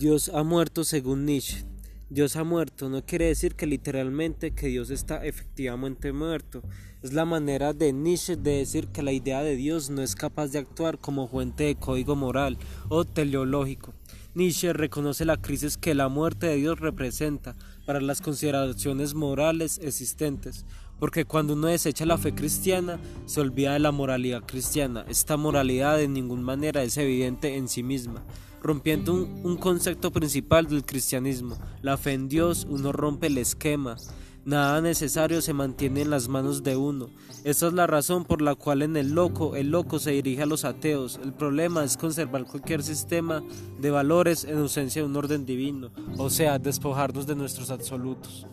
Dios ha muerto según Nietzsche. Dios ha muerto no quiere decir que literalmente que Dios está efectivamente muerto. Es la manera de Nietzsche de decir que la idea de Dios no es capaz de actuar como fuente de código moral o teleológico. Nietzsche reconoce la crisis que la muerte de Dios representa para las consideraciones morales existentes, porque cuando uno desecha la fe cristiana, se olvida de la moralidad cristiana. Esta moralidad de ninguna manera es evidente en sí misma rompiendo un, concepto principal del cristianismo, la fe en Dios, uno rompe el esquema, nada necesario se mantiene en las manos de uno. Esa es la razón por la cual en el loco, el loco se dirige a los ateos. El problema es conservar cualquier sistema de valores en ausencia de un orden divino, o sea, despojarnos de nuestros absolutos.